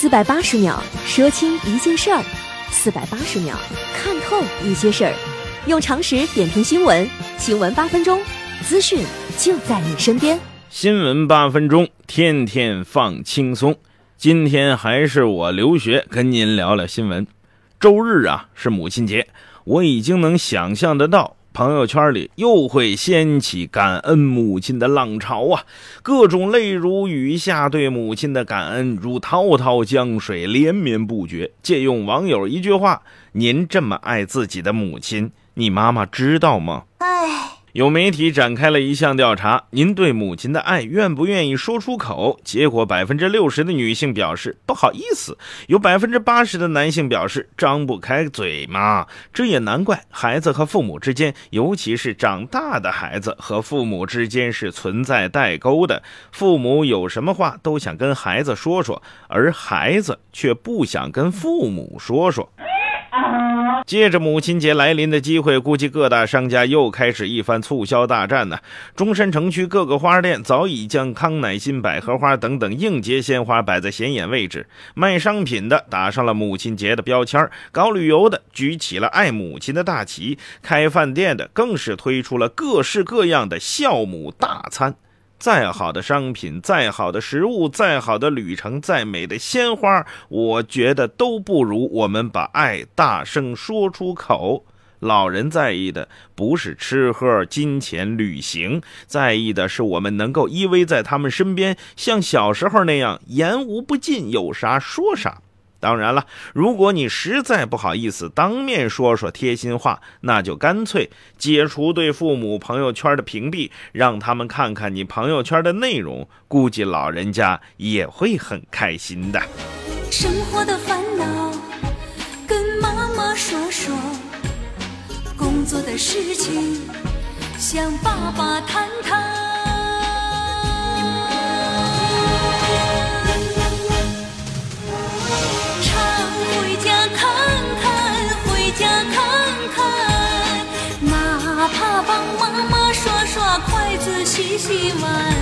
四百八十秒说清一件事儿，四百八十秒看透一些事儿，用常识点评新闻，新闻八分钟，资讯就在你身边。新闻八分钟，天天放轻松。今天还是我留学跟您聊聊新闻。周日啊是母亲节，我已经能想象得到。朋友圈里又会掀起感恩母亲的浪潮啊！各种泪如雨下对母亲的感恩如滔滔江水连绵不绝。借用网友一句话：“您这么爱自己的母亲，你妈妈知道吗？”唉。有媒体展开了一项调查，您对母亲的爱愿不愿意说出口？结果百分之六十的女性表示不好意思，有百分之八十的男性表示张不开嘴嘛。这也难怪，孩子和父母之间，尤其是长大的孩子和父母之间是存在代沟的。父母有什么话都想跟孩子说说，而孩子却不想跟父母说说。借着母亲节来临的机会，估计各大商家又开始一番促销大战呢。中山城区各个花店早已将康乃馨、百合花等等应节鲜花摆在显眼位置，卖商品的打上了母亲节的标签，搞旅游的举起了爱母亲的大旗，开饭店的更是推出了各式各样的孝母大餐。再好的商品，再好的食物，再好的旅程，再美的鲜花，我觉得都不如我们把爱大声说出口。老人在意的不是吃喝、金钱、旅行，在意的是我们能够依偎在他们身边，像小时候那样言无不尽，有啥说啥。当然了，如果你实在不好意思当面说说贴心话，那就干脆解除对父母朋友圈的屏蔽，让他们看看你朋友圈的内容，估计老人家也会很开心的。生活的烦恼跟妈妈说说，工作的事情向爸爸谈谈。洗洗碗，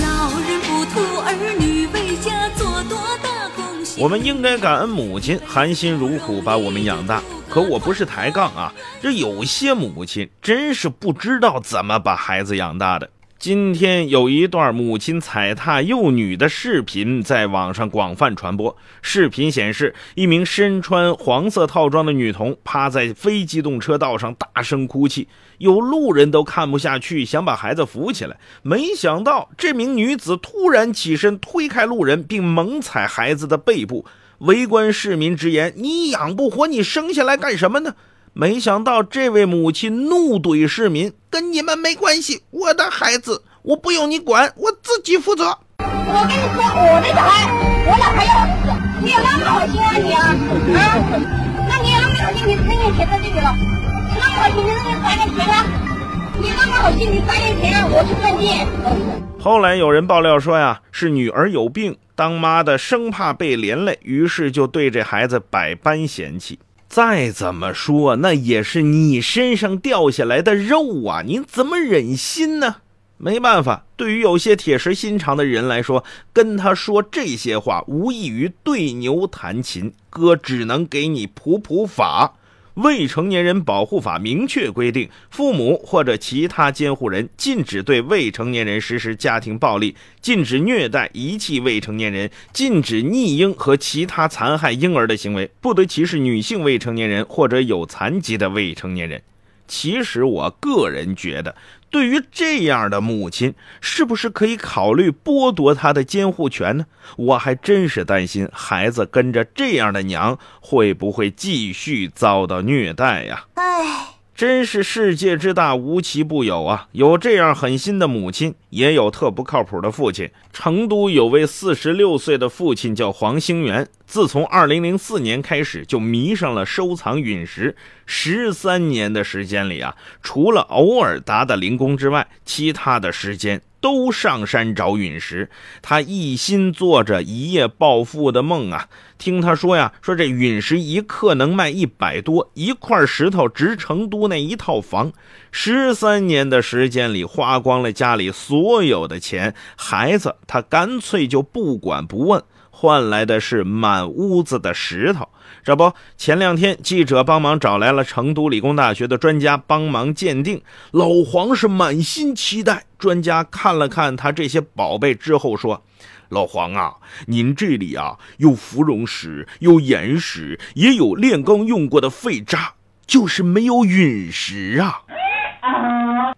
老人不图儿女为家做多大贡献。我们应该感恩母亲含辛茹苦把我们养大。可我不是抬杠啊，这有些母亲真是不知道怎么把孩子养大的。今天有一段母亲踩踏幼女的视频在网上广泛传播。视频显示，一名身穿黄色套装的女童趴在非机动车道上大声哭泣，有路人都看不下去，想把孩子扶起来。没想到，这名女子突然起身推开路人，并猛踩孩子的背部。围观市民直言：“你养不活，你生下来干什么呢？”没想到，这位母亲怒怼市民：“跟你们没关系，我的孩子，我不用你管，我自己负责。”我跟你说，我的小孩，我哪还要死？你有那么好心啊你啊啊？那你有那么好心，你扔点钱在这里了？你那么好心，你扔点钱啊？你那么好心，你三点钱，我去赚钱。后来有人爆料说呀，是女儿有病，当妈的生怕被连累，于是就对这孩子百般嫌弃。再怎么说，那也是你身上掉下来的肉啊！你怎么忍心呢？没办法，对于有些铁石心肠的人来说，跟他说这些话，无异于对牛弹琴。哥只能给你普普法。未成年人保护法明确规定，父母或者其他监护人禁止对未成年人实施家庭暴力，禁止虐待、遗弃未成年人，禁止溺婴和其他残害婴儿的行为，不得歧视女性未成年人或者有残疾的未成年人。其实，我个人觉得。对于这样的母亲，是不是可以考虑剥夺她的监护权呢？我还真是担心孩子跟着这样的娘，会不会继续遭到虐待呀？唉。真是世界之大，无奇不有啊！有这样狠心的母亲，也有特不靠谱的父亲。成都有位四十六岁的父亲叫黄兴元，自从二零零四年开始就迷上了收藏陨石。十三年的时间里啊，除了偶尔打打零工之外，其他的时间。都上山找陨石，他一心做着一夜暴富的梦啊！听他说呀，说这陨石一克能卖一百多，一块石头值成都那一套房。十三年的时间里，花光了家里所有的钱，孩子他干脆就不管不问。换来的是满屋子的石头。这不，前两天记者帮忙找来了成都理工大学的专家帮忙鉴定。老黄是满心期待。专家看了看他这些宝贝之后说：“老黄啊，您这里啊有芙蓉石，有岩石，也有炼钢用过的废渣，就是没有陨石啊。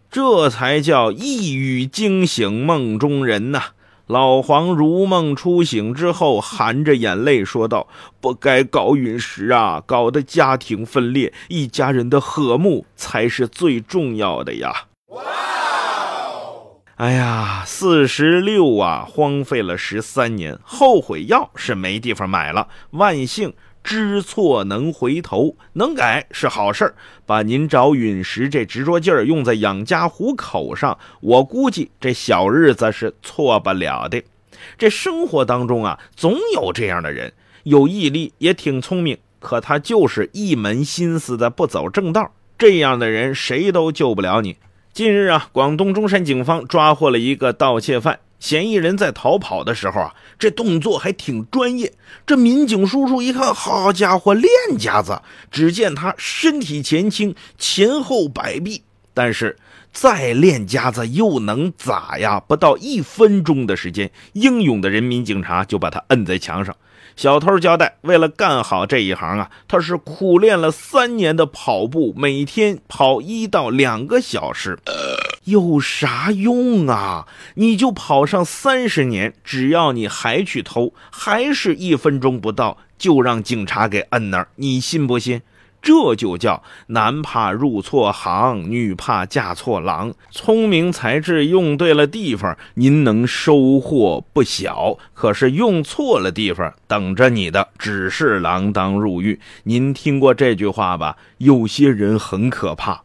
这才叫一语惊醒梦中人呐。”老黄如梦初醒之后，含着眼泪说道：“不该搞陨石啊，搞得家庭分裂，一家人的和睦才是最重要的呀！”哇！哎呀，四十六啊，荒废了十三年，后悔药是没地方买了，万幸。知错能回头，能改是好事儿。把您找陨石这执着劲儿用在养家糊口上，我估计这小日子是错不了的。这生活当中啊，总有这样的人，有毅力，也挺聪明，可他就是一门心思的不走正道。这样的人谁都救不了你。近日啊，广东中山警方抓获了一个盗窃犯。嫌疑人在逃跑的时候啊，这动作还挺专业。这民警叔叔一看，好家伙，练家子！只见他身体前倾，前后摆臂。但是再练家子又能咋呀？不到一分钟的时间，英勇的人民警察就把他摁在墙上。小偷交代，为了干好这一行啊，他是苦练了三年的跑步，每天跑一到两个小时。有啥用啊？你就跑上三十年，只要你还去偷，还是一分钟不到就让警察给摁那儿，你信不信？这就叫男怕入错行，女怕嫁错郎。聪明才智用对了地方，您能收获不小；可是用错了地方，等着你的只是锒铛入狱。您听过这句话吧？有些人很可怕。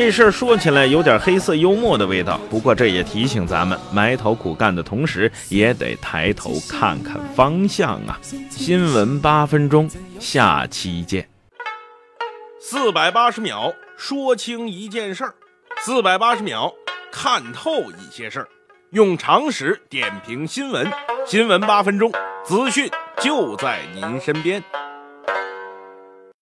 这事儿说起来有点黑色幽默的味道，不过这也提醒咱们埋头苦干的同时，也得抬头看看方向啊！新闻八分钟，下期见。四百八十秒说清一件事儿，四百八十秒看透一些事儿，用常识点评新闻，新闻八分钟，资讯就在您身边。